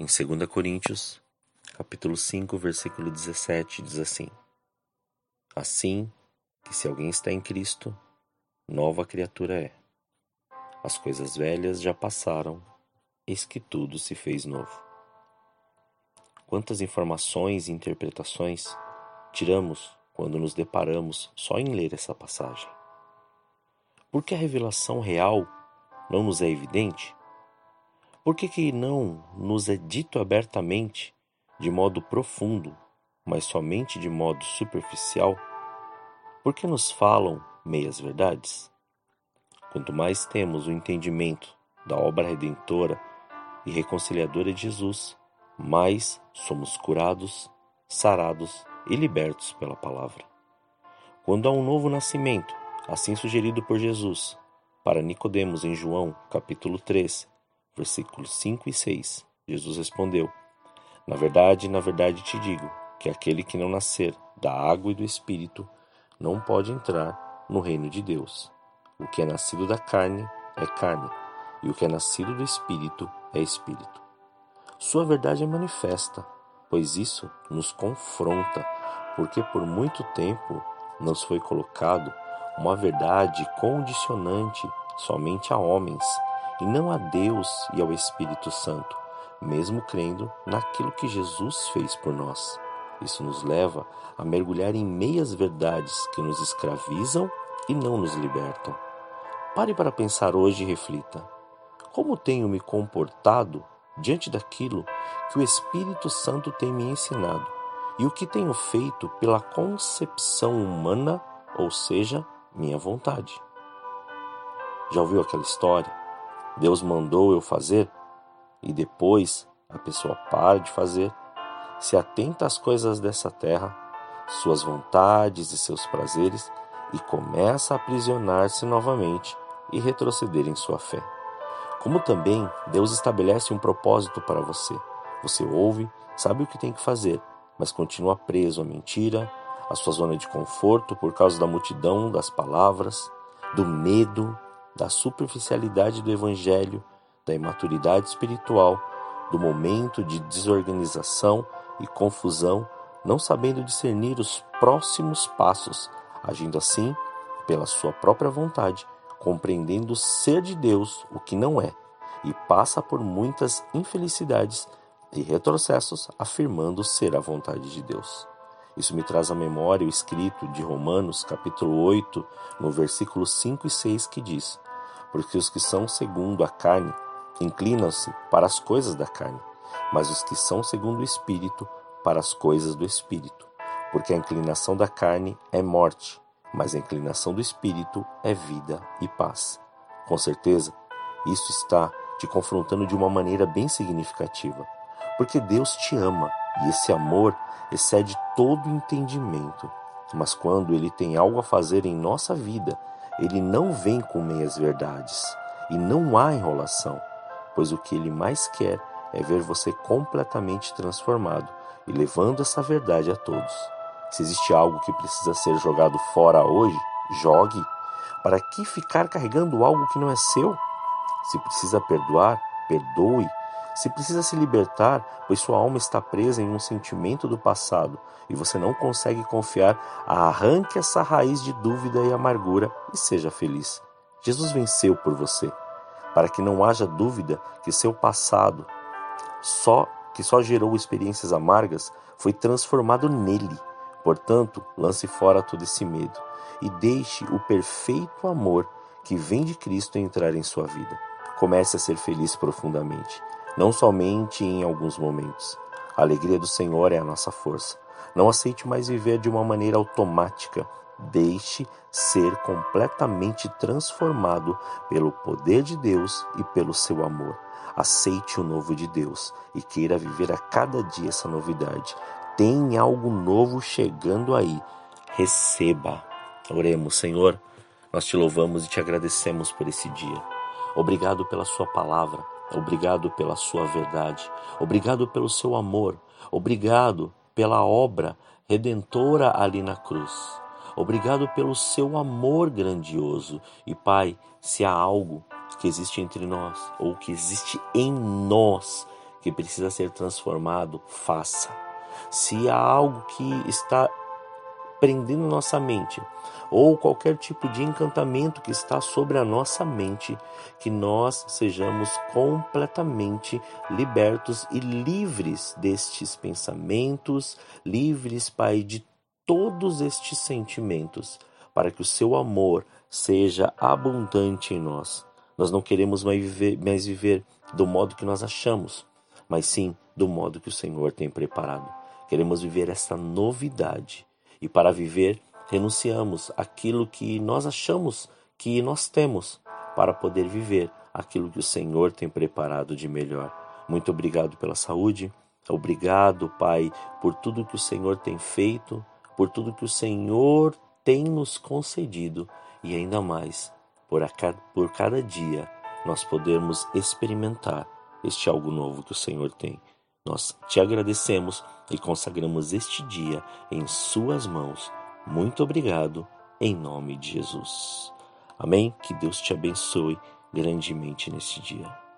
Em 2 Coríntios, capítulo 5, versículo 17, diz assim: Assim que se alguém está em Cristo, nova criatura é. As coisas velhas já passaram, eis que tudo se fez novo. Quantas informações e interpretações tiramos quando nos deparamos só em ler essa passagem? Por que a revelação real não nos é evidente? Por que, que não nos é dito abertamente, de modo profundo, mas somente de modo superficial? Por que nos falam meias verdades? Quanto mais temos o entendimento da obra redentora e reconciliadora de Jesus, mais somos curados, sarados e libertos pela palavra. Quando há um novo nascimento, assim sugerido por Jesus, para Nicodemos em João, capítulo 3, versículos 5 e 6. Jesus respondeu: Na verdade, na verdade te digo que aquele que não nascer da água e do espírito não pode entrar no reino de Deus. O que é nascido da carne é carne, e o que é nascido do espírito é espírito. Sua verdade é manifesta, pois isso nos confronta, porque por muito tempo nos foi colocado uma verdade condicionante somente a homens e não a Deus e ao Espírito Santo, mesmo crendo naquilo que Jesus fez por nós. Isso nos leva a mergulhar em meias verdades que nos escravizam e não nos libertam. Pare para pensar hoje e reflita: como tenho me comportado diante daquilo que o Espírito Santo tem me ensinado e o que tenho feito pela concepção humana, ou seja, minha vontade? Já ouviu aquela história? Deus mandou eu fazer e depois a pessoa para de fazer, se atenta às coisas dessa terra, suas vontades e seus prazeres e começa a aprisionar-se novamente e retroceder em sua fé. Como também Deus estabelece um propósito para você. Você ouve, sabe o que tem que fazer, mas continua preso à mentira, à sua zona de conforto por causa da multidão das palavras, do medo, da superficialidade do evangelho, da imaturidade espiritual, do momento de desorganização e confusão, não sabendo discernir os próximos passos, agindo assim pela sua própria vontade, compreendendo ser de Deus o que não é, e passa por muitas infelicidades e retrocessos afirmando ser a vontade de Deus. Isso me traz à memória o escrito de Romanos, capítulo 8, no versículo 5 e 6, que diz: Porque os que são segundo a carne inclinam-se para as coisas da carne, mas os que são segundo o espírito para as coisas do espírito. Porque a inclinação da carne é morte, mas a inclinação do espírito é vida e paz. Com certeza, isso está te confrontando de uma maneira bem significativa, porque Deus te ama e esse amor excede todo entendimento. Mas quando ele tem algo a fazer em nossa vida, ele não vem com meias verdades e não há enrolação, pois o que ele mais quer é ver você completamente transformado e levando essa verdade a todos. Se existe algo que precisa ser jogado fora hoje, jogue. Para que ficar carregando algo que não é seu? Se precisa perdoar, perdoe se precisa se libertar, pois sua alma está presa em um sentimento do passado e você não consegue confiar, arranque essa raiz de dúvida e amargura e seja feliz. Jesus venceu por você, para que não haja dúvida que seu passado, só que só gerou experiências amargas, foi transformado nele. Portanto, lance fora todo esse medo e deixe o perfeito amor que vem de Cristo entrar em sua vida. Comece a ser feliz profundamente não somente em alguns momentos. A alegria do Senhor é a nossa força. Não aceite mais viver de uma maneira automática, Deixe ser completamente transformado pelo poder de Deus e pelo seu amor. Aceite o novo de Deus e queira viver a cada dia essa novidade. Tem algo novo chegando aí. Receba. Oremos, Senhor. Nós te louvamos e te agradecemos por esse dia. Obrigado pela Sua palavra. Obrigado pela Sua verdade. Obrigado pelo seu amor. Obrigado pela obra redentora ali na cruz. Obrigado pelo seu amor grandioso. E Pai, se há algo que existe entre nós ou que existe em nós que precisa ser transformado, faça. Se há algo que está prendendo nossa mente, ou qualquer tipo de encantamento que está sobre a nossa mente, que nós sejamos completamente libertos e livres destes pensamentos, livres, Pai, de todos estes sentimentos, para que o seu amor seja abundante em nós. Nós não queremos mais viver, mais viver do modo que nós achamos, mas sim do modo que o Senhor tem preparado. Queremos viver essa novidade e para viver, renunciamos aquilo que nós achamos que nós temos para poder viver aquilo que o Senhor tem preparado de melhor. Muito obrigado pela saúde. Obrigado, Pai, por tudo que o Senhor tem feito, por tudo que o Senhor tem nos concedido e ainda mais por, cada, por cada dia nós podermos experimentar este algo novo que o Senhor tem. Nós te agradecemos e consagramos este dia em Suas mãos. Muito obrigado, em nome de Jesus. Amém? Que Deus te abençoe grandemente neste dia.